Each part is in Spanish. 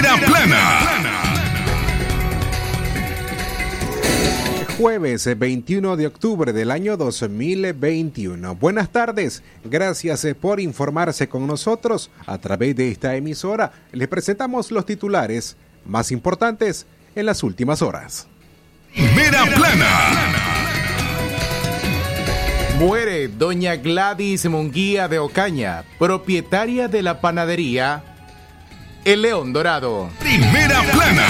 Primera plana. Jueves 21 de octubre del año 2021. Buenas tardes, gracias por informarse con nosotros a través de esta emisora. Les presentamos los titulares más importantes en las últimas horas. Primera plana. Muere doña Gladys Munguía de Ocaña, propietaria de la panadería El León Dorado. Primera plana.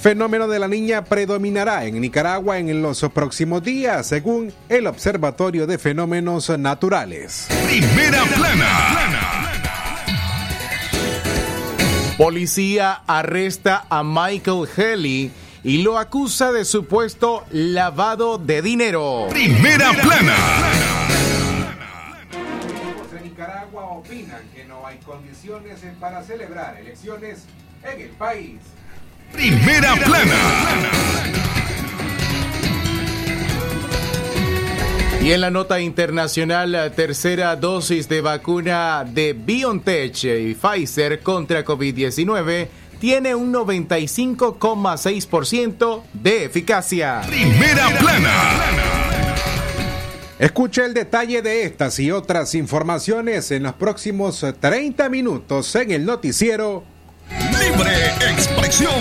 Fenómeno de la niña predominará en Nicaragua en los próximos días, según el Observatorio de Fenómenos Naturales. Primera plana. Policía arresta a Michael Haley y lo acusa de supuesto lavado de dinero. Primera plana. Opinan que no hay condiciones para celebrar elecciones en el país. Primera plana. Y en la nota internacional, la tercera dosis de vacuna de BioNTech y Pfizer contra COVID-19 tiene un 95,6% de eficacia. Primera plana. Escuche el detalle de estas y otras informaciones en los próximos 30 minutos en el noticiero Libre expresión.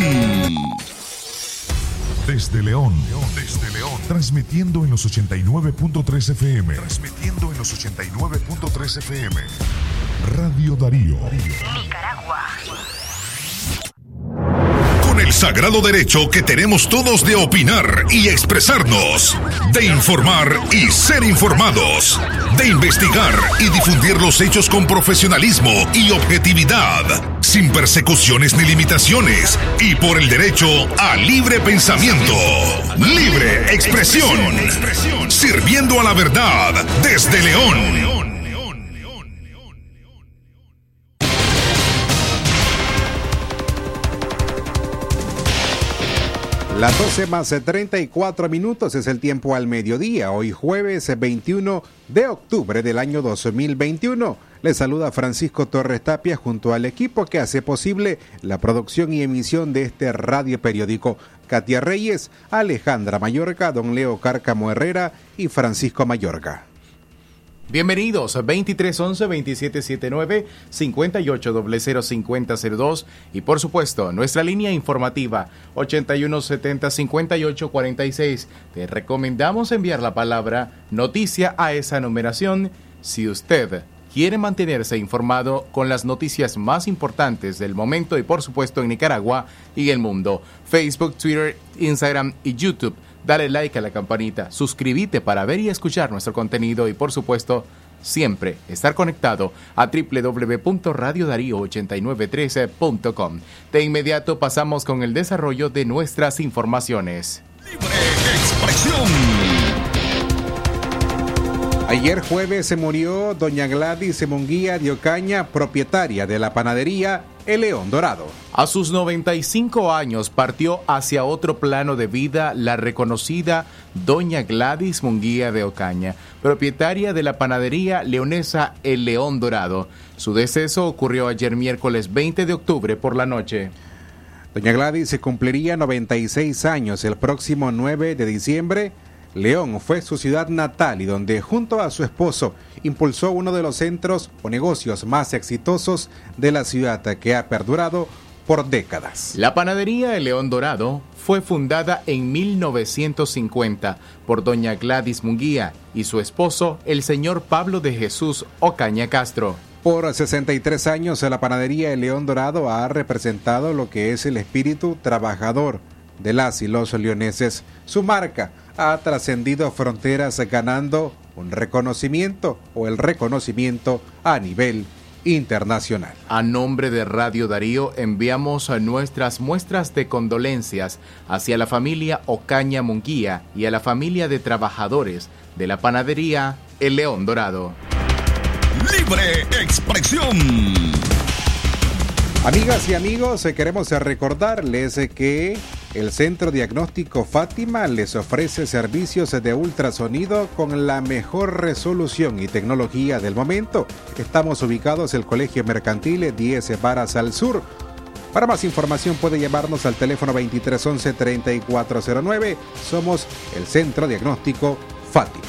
Desde León, desde León, transmitiendo en los 89.3 FM, transmitiendo en los 89.3 FM. Radio Darío. Con sagrado derecho que tenemos todos de opinar y expresarnos, de informar y ser informados, de investigar y difundir los hechos con profesionalismo y objetividad, sin persecuciones ni limitaciones, y por el derecho a libre pensamiento, libre expresión, sirviendo a la verdad desde León. Las 12 más 34 minutos es el tiempo al mediodía, hoy jueves 21 de octubre del año 2021. Les saluda Francisco Torres Tapia junto al equipo que hace posible la producción y emisión de este radio periódico. Katia Reyes, Alejandra Mayorga, don Leo Cárcamo Herrera y Francisco Mayorga. Bienvenidos a 2311-2779, 5800-5002 y por supuesto nuestra línea informativa 8170-5846. Te recomendamos enviar la palabra noticia a esa numeración si usted quiere mantenerse informado con las noticias más importantes del momento y por supuesto en Nicaragua y el mundo. Facebook, Twitter, Instagram y YouTube dale like a la campanita, suscríbete para ver y escuchar nuestro contenido y por supuesto siempre estar conectado a www.radiodarío8913.com. De inmediato pasamos con el desarrollo de nuestras informaciones. Libre expresión. Ayer jueves se murió doña Gladys Munguía de Ocaña, propietaria de la panadería El León Dorado. A sus 95 años partió hacia otro plano de vida la reconocida doña Gladys Munguía de Ocaña, propietaria de la panadería leonesa El León Dorado. Su deceso ocurrió ayer miércoles 20 de octubre por la noche. Doña Gladys se cumpliría 96 años el próximo 9 de diciembre. León fue su ciudad natal y donde junto a su esposo impulsó uno de los centros o negocios más exitosos de la ciudad que ha perdurado por décadas. La panadería El León Dorado fue fundada en 1950 por doña Gladys Munguía y su esposo, el señor Pablo de Jesús Ocaña Castro. Por 63 años la panadería El León Dorado ha representado lo que es el espíritu trabajador de las y los leoneses. Su marca ha trascendido fronteras ganando un reconocimiento o el reconocimiento a nivel internacional. A nombre de Radio Darío enviamos nuestras muestras de condolencias hacia la familia Ocaña Munguía y a la familia de trabajadores de la panadería El León Dorado. Libre expresión. Amigas y amigos, eh, queremos recordarles eh, que el Centro Diagnóstico Fátima les ofrece servicios de ultrasonido con la mejor resolución y tecnología del momento. Estamos ubicados en el Colegio Mercantil 10 Varas al Sur. Para más información puede llamarnos al teléfono 2311-3409. Somos el Centro Diagnóstico Fátima.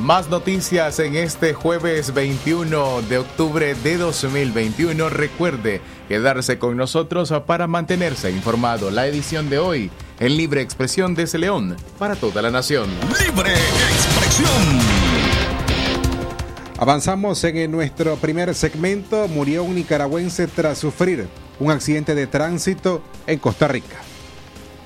Más noticias en este jueves 21 de octubre de 2021. Recuerde quedarse con nosotros para mantenerse informado. La edición de hoy en Libre Expresión de León para toda la nación. Libre Expresión. Avanzamos en nuestro primer segmento. Murió un nicaragüense tras sufrir un accidente de tránsito en Costa Rica.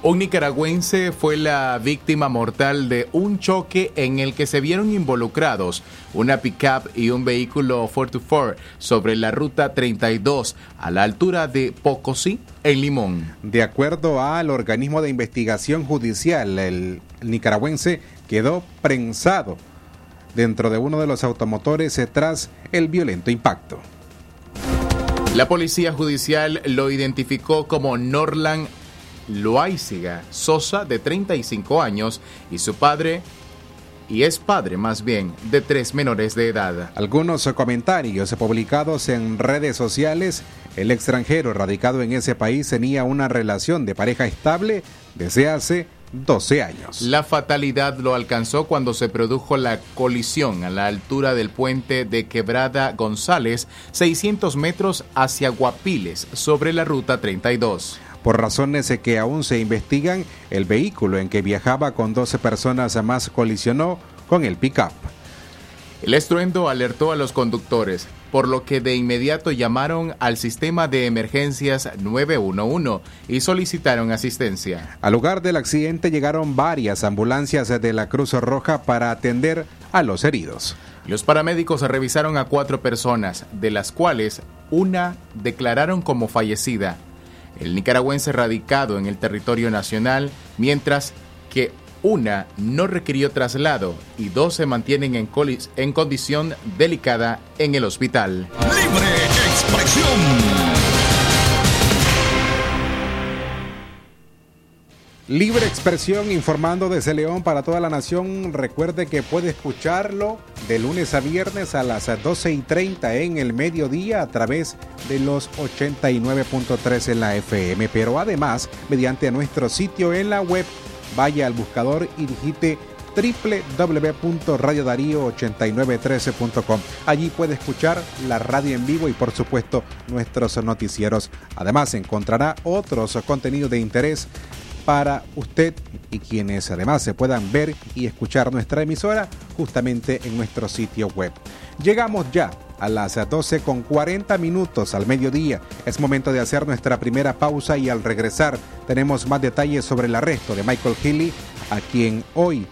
Un nicaragüense fue la víctima mortal de un choque en el que se vieron involucrados una pickup y un vehículo 4x4 sobre la ruta 32 a la altura de Pocosí, en Limón. De acuerdo al organismo de investigación judicial, el nicaragüense quedó prensado dentro de uno de los automotores tras el violento impacto. La policía judicial lo identificó como Norland Loaiziga Sosa, de 35 años, y su padre, y es padre más bien, de tres menores de edad. Algunos comentarios publicados en redes sociales, el extranjero radicado en ese país tenía una relación de pareja estable desde hace 12 años. La fatalidad lo alcanzó cuando se produjo la colisión a la altura del puente de Quebrada González, 600 metros hacia Guapiles, sobre la ruta 32. Por razones que aún se investigan, el vehículo en que viajaba con 12 personas más colisionó con el pick-up. El estruendo alertó a los conductores, por lo que de inmediato llamaron al sistema de emergencias 911 y solicitaron asistencia. Al lugar del accidente llegaron varias ambulancias de la Cruz Roja para atender a los heridos. Los paramédicos revisaron a cuatro personas, de las cuales una declararon como fallecida el nicaragüense radicado en el territorio nacional, mientras que una no requirió traslado y dos se mantienen en, en condición delicada en el hospital. Libre expresión. Libre expresión informando desde León para toda la nación. Recuerde que puede escucharlo de lunes a viernes a las 12 y 30 en el mediodía a través de los 89.3 en la FM. Pero además, mediante nuestro sitio en la web, vaya al buscador y digite www.radiodarío8913.com. Allí puede escuchar la radio en vivo y por supuesto nuestros noticieros. Además encontrará otros contenidos de interés para usted y quienes además se puedan ver y escuchar nuestra emisora justamente en nuestro sitio web. Llegamos ya a las 12 con 40 minutos al mediodía. Es momento de hacer nuestra primera pausa y al regresar tenemos más detalles sobre el arresto de Michael Healy, a quien hoy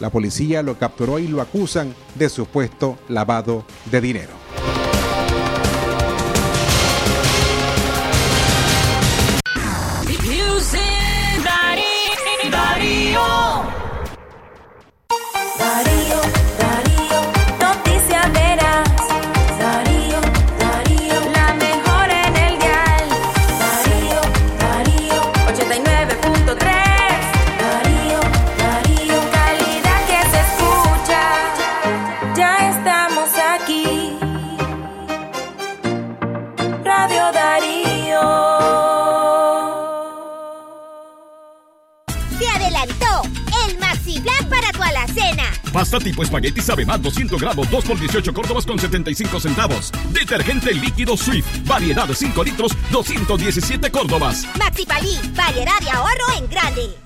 la policía lo capturó y lo acusan de supuesto lavado de dinero. body. Tipo espagueti sabe más 200 gramos, 2 por 18 córdobas con 75 centavos. Detergente líquido Swift, variedad de 5 litros, 217 córdobas. Maxi Palí, variedad de ahorro en grande.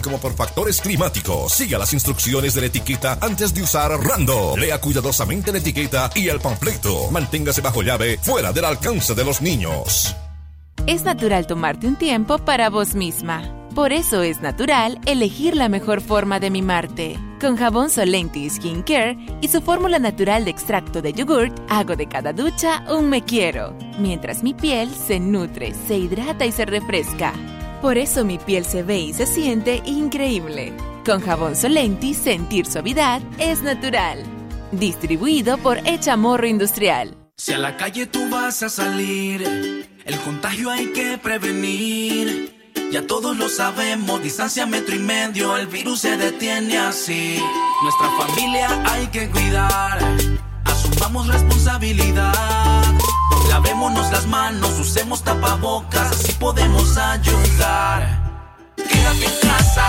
como por factores climáticos. Siga las instrucciones de la etiqueta antes de usar Rando. Lea cuidadosamente la etiqueta y el panfleto. Manténgase bajo llave, fuera del alcance de los niños. Es natural tomarte un tiempo para vos misma. Por eso es natural elegir la mejor forma de mimarte. Con jabón Solenti Skin Care y su fórmula natural de extracto de yogurt, hago de cada ducha un me quiero, mientras mi piel se nutre, se hidrata y se refresca. Por eso mi piel se ve y se siente increíble. Con jabón Solenti, sentir suavidad es natural. Distribuido por Echamorro Industrial. Si a la calle tú vas a salir, el contagio hay que prevenir. Ya todos lo sabemos, distancia metro y medio, el virus se detiene así. Nuestra familia hay que cuidar, asumamos responsabilidad. Lavémonos las manos, usemos tapabocas, así podemos ayudar. Quédate en casa,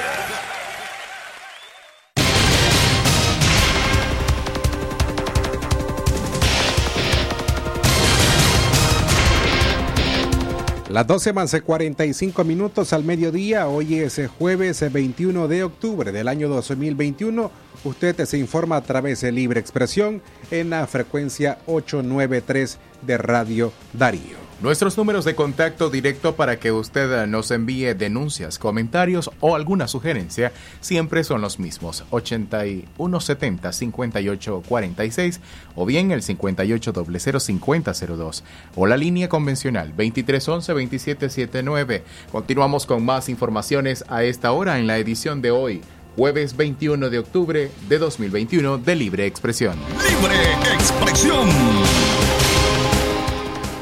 Las 12 más de 45 minutos al mediodía, hoy es jueves 21 de octubre del año 2021. Usted se informa a través de Libre Expresión en la frecuencia 893 de Radio Darío. Nuestros números de contacto directo para que usted nos envíe denuncias, comentarios o alguna sugerencia siempre son los mismos, 8170 5846 o bien el 58005002 o la línea convencional 2311 2779. Continuamos con más informaciones a esta hora en la edición de hoy, jueves 21 de octubre de 2021 de Libre Expresión. Libre Expresión.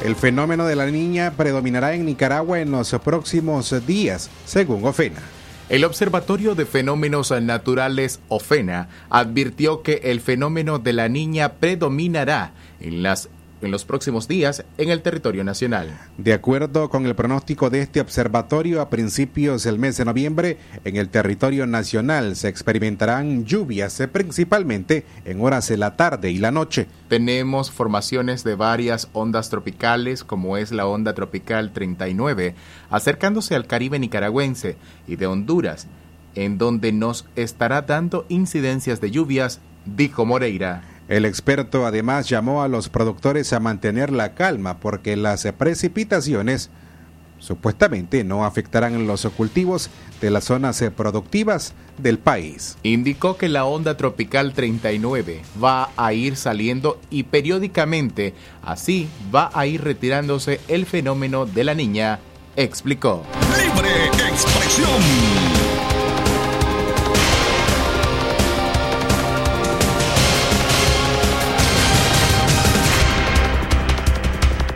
El fenómeno de la niña predominará en Nicaragua en los próximos días, según OFENA. El Observatorio de Fenómenos Naturales OFENA advirtió que el fenómeno de la niña predominará en las en los próximos días en el territorio nacional. De acuerdo con el pronóstico de este observatorio, a principios del mes de noviembre, en el territorio nacional se experimentarán lluvias, eh, principalmente en horas de la tarde y la noche. Tenemos formaciones de varias ondas tropicales, como es la onda tropical 39, acercándose al Caribe nicaragüense y de Honduras, en donde nos estará dando incidencias de lluvias, dijo Moreira. El experto además llamó a los productores a mantener la calma porque las precipitaciones supuestamente no afectarán los cultivos de las zonas productivas del país. Indicó que la onda tropical 39 va a ir saliendo y periódicamente así va a ir retirándose el fenómeno de la niña, explicó. Libre expresión.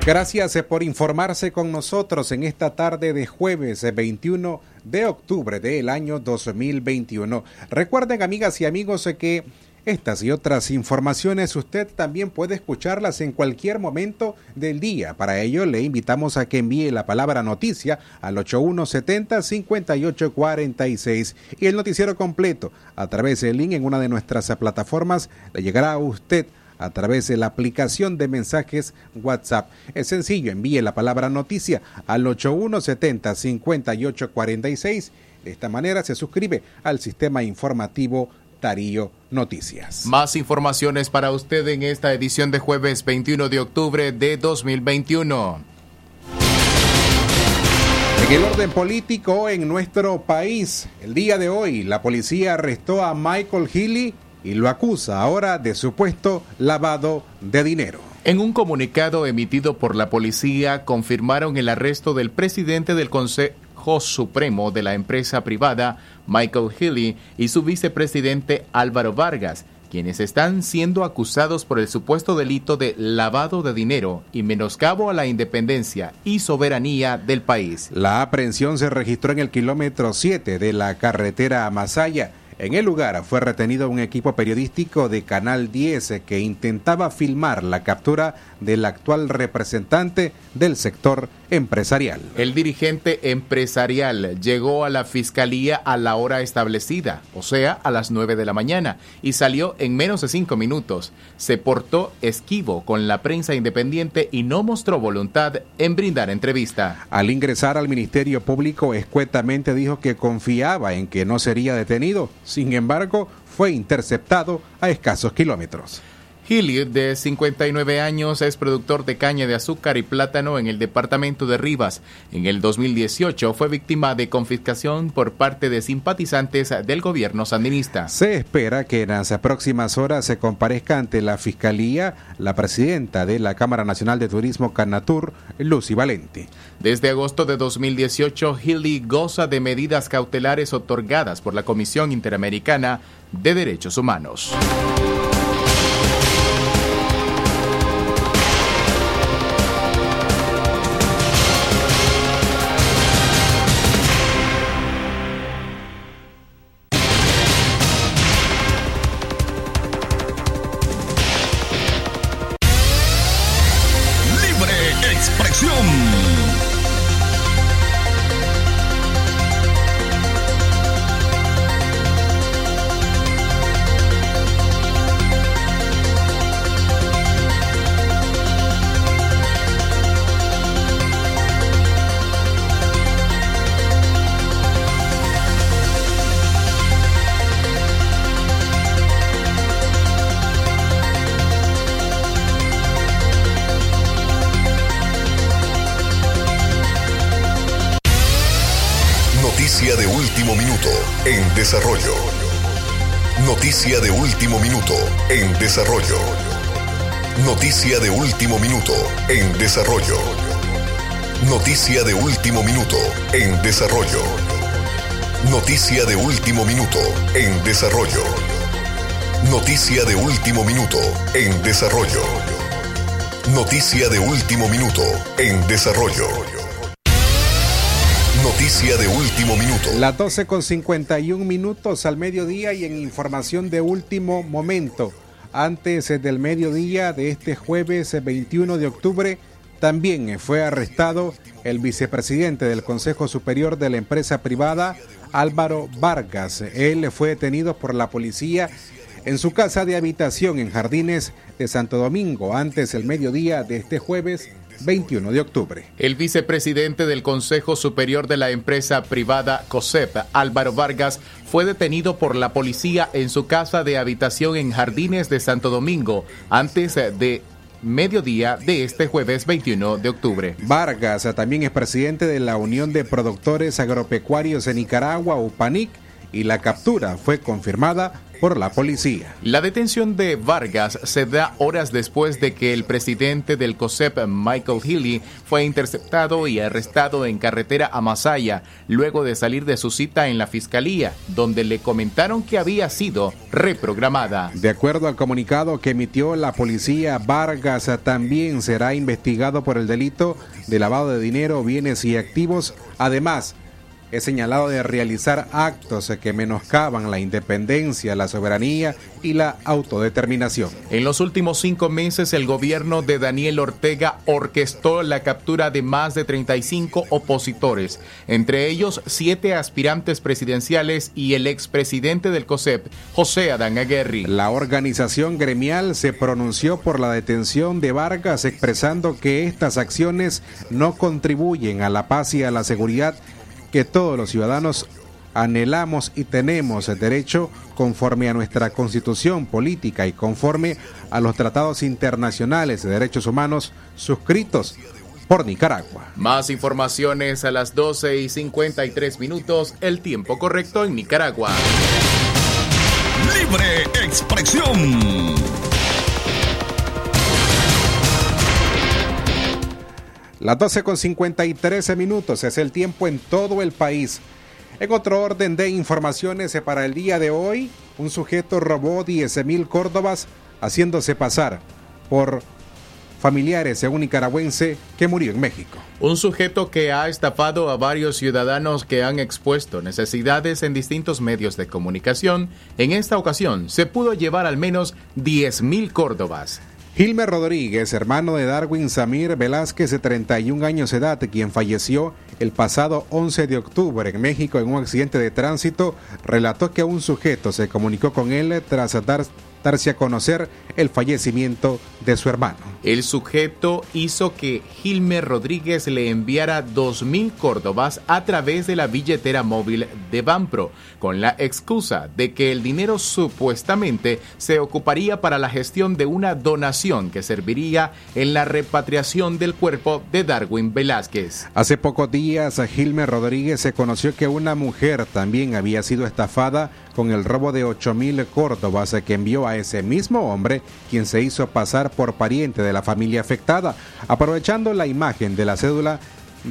Gracias eh, por informarse con nosotros en esta tarde de jueves eh, 21 de octubre del año 2021. Recuerden, amigas y amigos, eh, que estas y otras informaciones usted también puede escucharlas en cualquier momento del día. Para ello le invitamos a que envíe la palabra noticia al 8170-5846 y el noticiero completo a través del link en una de nuestras plataformas le llegará a usted a través de la aplicación de mensajes WhatsApp. Es sencillo, envíe la palabra noticia al 8170-5846. De esta manera se suscribe al sistema informativo Darío Noticias. Más informaciones para usted en esta edición de jueves 21 de octubre de 2021. En el orden político en nuestro país, el día de hoy la policía arrestó a Michael Healy y lo acusa ahora de supuesto lavado de dinero. En un comunicado emitido por la policía confirmaron el arresto del presidente del Consejo Supremo de la empresa privada, Michael Healy, y su vicepresidente Álvaro Vargas, quienes están siendo acusados por el supuesto delito de lavado de dinero y menoscabo a la independencia y soberanía del país. La aprehensión se registró en el kilómetro 7 de la carretera a Masaya. En el lugar fue retenido un equipo periodístico de Canal 10 que intentaba filmar la captura del actual representante del sector empresarial. El dirigente empresarial llegó a la fiscalía a la hora establecida, o sea, a las 9 de la mañana, y salió en menos de cinco minutos. Se portó esquivo con la prensa independiente y no mostró voluntad en brindar entrevista. Al ingresar al Ministerio Público, escuetamente dijo que confiaba en que no sería detenido. Sin embargo, fue interceptado a escasos kilómetros. Hilliard, de 59 años, es productor de caña de azúcar y plátano en el departamento de Rivas. En el 2018 fue víctima de confiscación por parte de simpatizantes del gobierno sandinista. Se espera que en las próximas horas se comparezca ante la Fiscalía la presidenta de la Cámara Nacional de Turismo Canatur, Lucy Valente. Desde agosto de 2018, Hilly goza de medidas cautelares otorgadas por la Comisión Interamericana de Derechos Humanos. Desarrollo. Noticia de último minuto en desarrollo. Noticia de último minuto en desarrollo. Noticia de último minuto en desarrollo. Noticia de último minuto en desarrollo. Noticia de último minuto en desarrollo. Noticia de último minuto. Las 12 con 51 minutos al mediodía y en información de último momento. Antes del mediodía de este jueves 21 de octubre, también fue arrestado el vicepresidente del Consejo Superior de la empresa privada, Álvaro Vargas. Él fue detenido por la policía en su casa de habitación en Jardines de Santo Domingo antes del mediodía de este jueves 21 de octubre. El vicepresidente del Consejo Superior de la empresa privada COSEP, Álvaro Vargas, fue detenido por la policía en su casa de habitación en Jardines de Santo Domingo antes de mediodía de este jueves 21 de octubre. Vargas también es presidente de la Unión de Productores Agropecuarios de Nicaragua, UPANIC, y la captura fue confirmada por la policía. La detención de Vargas se da horas después de que el presidente del COSEP, Michael Healy, fue interceptado y arrestado en carretera a Masaya, luego de salir de su cita en la fiscalía, donde le comentaron que había sido reprogramada. De acuerdo al comunicado que emitió la policía, Vargas también será investigado por el delito de lavado de dinero, bienes y activos. Además, es señalado de realizar actos que menoscaban la independencia, la soberanía y la autodeterminación. En los últimos cinco meses, el gobierno de Daniel Ortega orquestó la captura de más de 35 opositores, entre ellos siete aspirantes presidenciales y el expresidente del COSEP, José Adán Aguerri. La organización gremial se pronunció por la detención de Vargas, expresando que estas acciones no contribuyen a la paz y a la seguridad que todos los ciudadanos anhelamos y tenemos el derecho conforme a nuestra constitución política y conforme a los tratados internacionales de derechos humanos suscritos por Nicaragua. Más informaciones a las 12 y 53 minutos, el tiempo correcto en Nicaragua. Libre expresión. Las 12 con 53 minutos es el tiempo en todo el país. En otro orden de informaciones para el día de hoy, un sujeto robó 10 mil córdobas haciéndose pasar por familiares de un nicaragüense que murió en México. Un sujeto que ha estafado a varios ciudadanos que han expuesto necesidades en distintos medios de comunicación, en esta ocasión se pudo llevar al menos 10 mil córdobas. Gilmer Rodríguez, hermano de Darwin Samir Velázquez, de 31 años de edad, quien falleció el pasado 11 de octubre en México en un accidente de tránsito, relató que un sujeto se comunicó con él tras dar, darse a conocer el fallecimiento de su hermano. El sujeto hizo que Gilmer Rodríguez le enviara 2.000 córdobas a través de la billetera móvil de Banpro, con la excusa de que el dinero supuestamente se ocuparía para la gestión de una donación que serviría en la repatriación del cuerpo de Darwin Velázquez. Hace pocos días, Gilmer Rodríguez se conoció que una mujer también había sido estafada con el robo de 8.000 córdobas que envió a ese mismo hombre, quien se hizo pasar por pariente de la familia afectada, aprovechando la imagen de la cédula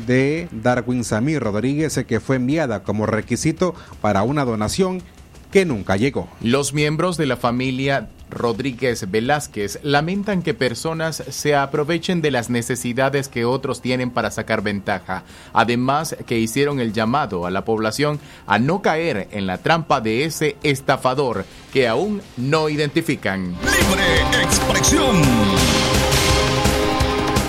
de Darwin Samir Rodríguez que fue enviada como requisito para una donación que nunca llegó. Los miembros de la familia Rodríguez Velázquez lamentan que personas se aprovechen de las necesidades que otros tienen para sacar ventaja. Además, que hicieron el llamado a la población a no caer en la trampa de ese estafador que aún no identifican. Libre expresión.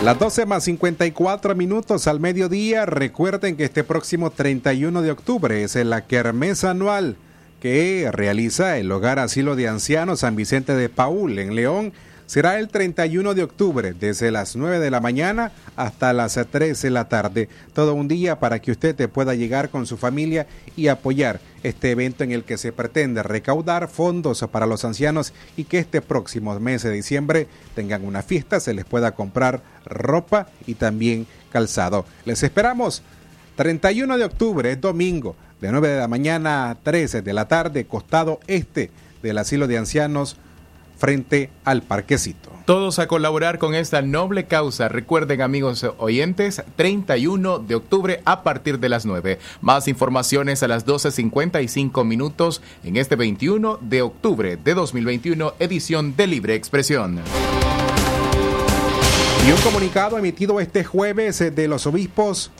Las 12 más 54 minutos al mediodía. Recuerden que este próximo 31 de octubre es la kermés anual que realiza el Hogar Asilo de Ancianos San Vicente de Paul en León. Será el 31 de octubre, desde las 9 de la mañana hasta las 3 de la tarde. Todo un día para que usted te pueda llegar con su familia y apoyar este evento en el que se pretende recaudar fondos para los ancianos y que este próximo mes de diciembre tengan una fiesta, se les pueda comprar ropa y también calzado. Les esperamos 31 de octubre, es domingo, de 9 de la mañana a 13 de la tarde, costado este del asilo de ancianos frente al parquecito. Todos a colaborar con esta noble causa. Recuerden, amigos oyentes, 31 de octubre a partir de las 9. Más informaciones a las 12.55 minutos en este 21 de octubre de 2021, edición de Libre Expresión. Y un comunicado emitido este jueves eh, de los obispos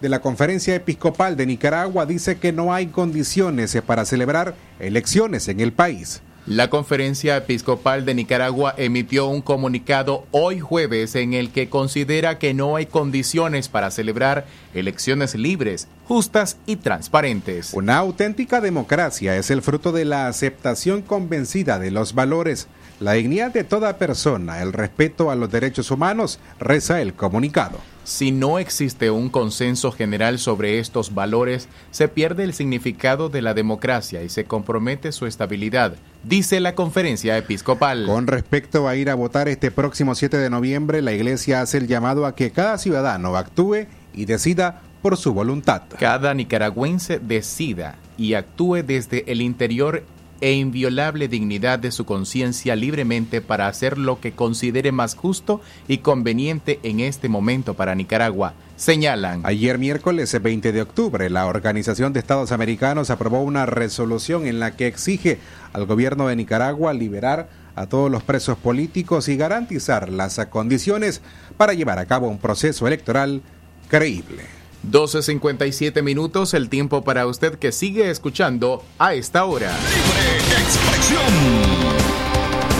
de la Conferencia Episcopal de Nicaragua dice que no hay condiciones eh, para celebrar elecciones en el país. La Conferencia Episcopal de Nicaragua emitió un comunicado hoy jueves en el que considera que no hay condiciones para celebrar elecciones libres, justas y transparentes. Una auténtica democracia es el fruto de la aceptación convencida de los valores, la dignidad de toda persona, el respeto a los derechos humanos, reza el comunicado. Si no existe un consenso general sobre estos valores, se pierde el significado de la democracia y se compromete su estabilidad, dice la conferencia episcopal. Con respecto a ir a votar este próximo 7 de noviembre, la Iglesia hace el llamado a que cada ciudadano actúe y decida por su voluntad. Cada nicaragüense decida y actúe desde el interior e inviolable dignidad de su conciencia libremente para hacer lo que considere más justo y conveniente en este momento para Nicaragua. Señalan. Ayer miércoles 20 de octubre, la Organización de Estados Americanos aprobó una resolución en la que exige al gobierno de Nicaragua liberar a todos los presos políticos y garantizar las condiciones para llevar a cabo un proceso electoral creíble. 12.57 minutos, el tiempo para usted que sigue escuchando a esta hora.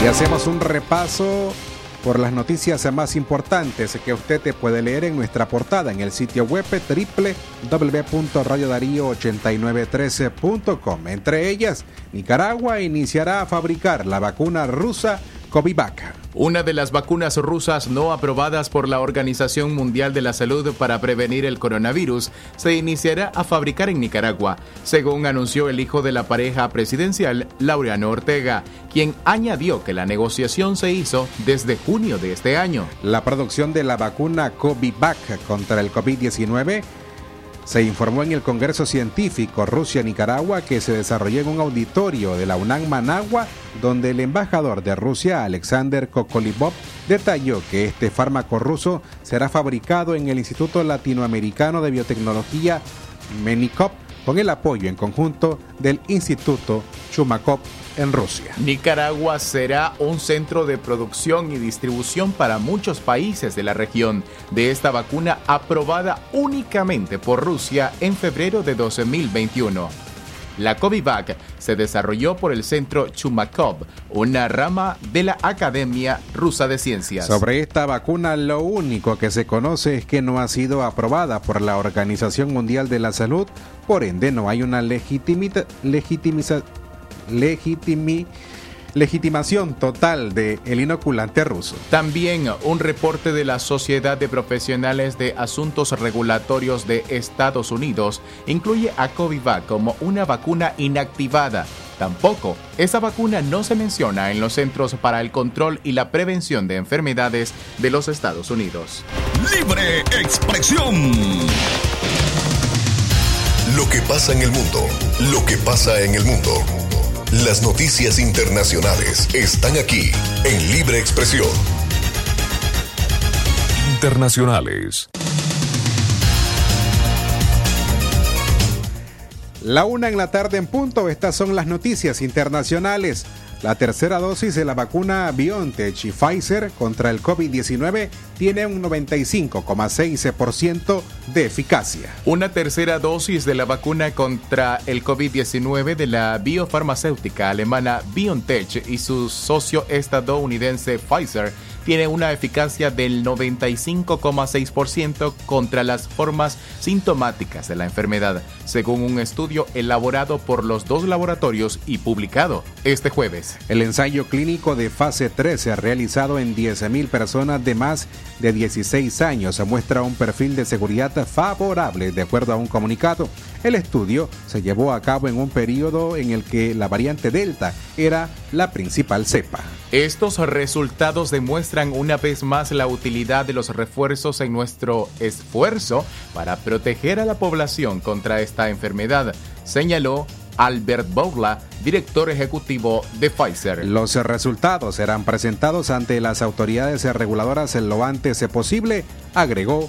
Y hacemos un repaso por las noticias más importantes que usted te puede leer en nuestra portada en el sitio web www.radiodarío8913.com. Entre ellas, Nicaragua iniciará a fabricar la vacuna rusa Covivac. Una de las vacunas rusas no aprobadas por la Organización Mundial de la Salud para prevenir el coronavirus se iniciará a fabricar en Nicaragua, según anunció el hijo de la pareja presidencial, Laureano Ortega, quien añadió que la negociación se hizo desde junio de este año. La producción de la vacuna Covivac contra el COVID-19 se informó en el Congreso Científico Rusia-Nicaragua que se desarrolló en un auditorio de la UNAM Managua, donde el embajador de Rusia, Alexander Kokolibov, detalló que este fármaco ruso será fabricado en el Instituto Latinoamericano de Biotecnología MENICOP con el apoyo en conjunto del Instituto Chumakov en Rusia. Nicaragua será un centro de producción y distribución para muchos países de la región de esta vacuna aprobada únicamente por Rusia en febrero de 2021. La Covivac se desarrolló por el Centro Chumakov, una rama de la Academia Rusa de Ciencias. Sobre esta vacuna, lo único que se conoce es que no ha sido aprobada por la Organización Mundial de la Salud, por ende no hay una legitimita, legitimiza, legitimi, legitimación total del el inoculante ruso. También un reporte de la Sociedad de Profesionales de Asuntos Regulatorios de Estados Unidos incluye a Covivac como una vacuna inactivada. Tampoco, esa vacuna no se menciona en los Centros para el Control y la Prevención de Enfermedades de los Estados Unidos. Libre expresión. Lo que pasa en el mundo, lo que pasa en el mundo. Las noticias internacionales están aquí en Libre Expresión. Internacionales. La una en la tarde en punto, estas son las noticias internacionales. La tercera dosis de la vacuna BioNTech y Pfizer contra el COVID-19 tiene un 95,6% de eficacia. Una tercera dosis de la vacuna contra el COVID-19 de la biofarmacéutica alemana BioNTech y su socio estadounidense Pfizer tiene una eficacia del 95,6% contra las formas sintomáticas de la enfermedad, según un estudio elaborado por los dos laboratorios y publicado este jueves. El ensayo clínico de fase 13 realizado en 10.000 personas de más de 16 años muestra un perfil de seguridad favorable de acuerdo a un comunicado. El estudio se llevó a cabo en un periodo en el que la variante Delta era la principal cepa. Estos resultados demuestran una vez más la utilidad de los refuerzos en nuestro esfuerzo para proteger a la población contra esta enfermedad, señaló Albert Bourla, director ejecutivo de Pfizer. Los resultados serán presentados ante las autoridades reguladoras lo antes posible, agregó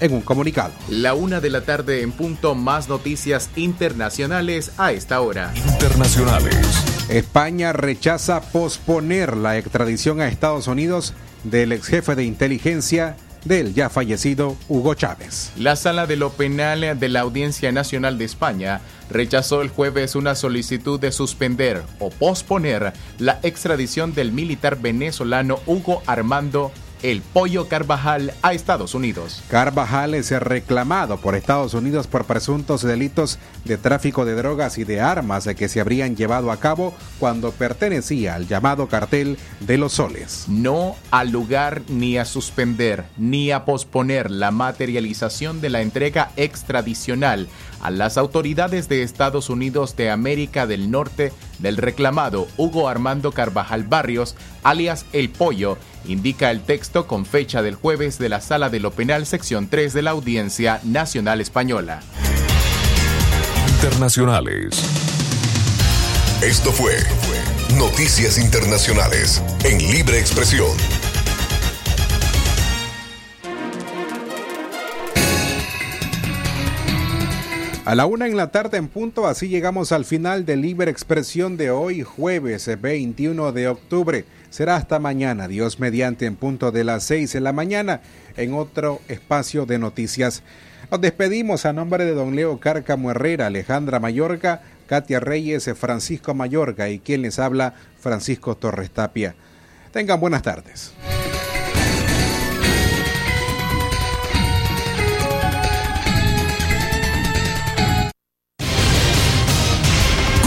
en un comunicado. La una de la tarde en punto, más noticias internacionales a esta hora. Internacionales. España rechaza posponer la extradición a Estados Unidos del ex jefe de inteligencia del ya fallecido Hugo Chávez. La sala de lo penal de la Audiencia Nacional de España rechazó el jueves una solicitud de suspender o posponer la extradición del militar venezolano Hugo Armando el Pollo Carvajal a Estados Unidos. Carvajal es reclamado por Estados Unidos por presuntos delitos de tráfico de drogas y de armas que se habrían llevado a cabo cuando pertenecía al llamado cartel de los soles. No al lugar ni a suspender ni a posponer la materialización de la entrega extradicional a las autoridades de Estados Unidos de América del Norte del reclamado Hugo Armando Carvajal Barrios, alias El Pollo, indica el texto con fecha del jueves de la Sala de lo Penal, sección 3 de la Audiencia Nacional Española. internacionales. Esto fue Noticias Internacionales en Libre Expresión. A la una en la tarde en punto, así llegamos al final de Libre Expresión de hoy, jueves 21 de octubre. Será hasta mañana, Dios mediante, en punto de las seis de la mañana, en otro espacio de noticias. Nos despedimos a nombre de don Leo Cárcamo Herrera, Alejandra Mayorga, Katia Reyes, Francisco Mayorga y quien les habla, Francisco Torres Tapia. Tengan buenas tardes.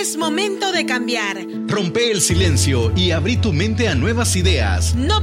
Es momento de cambiar. Rompe el silencio y abrí tu mente a nuevas ideas. No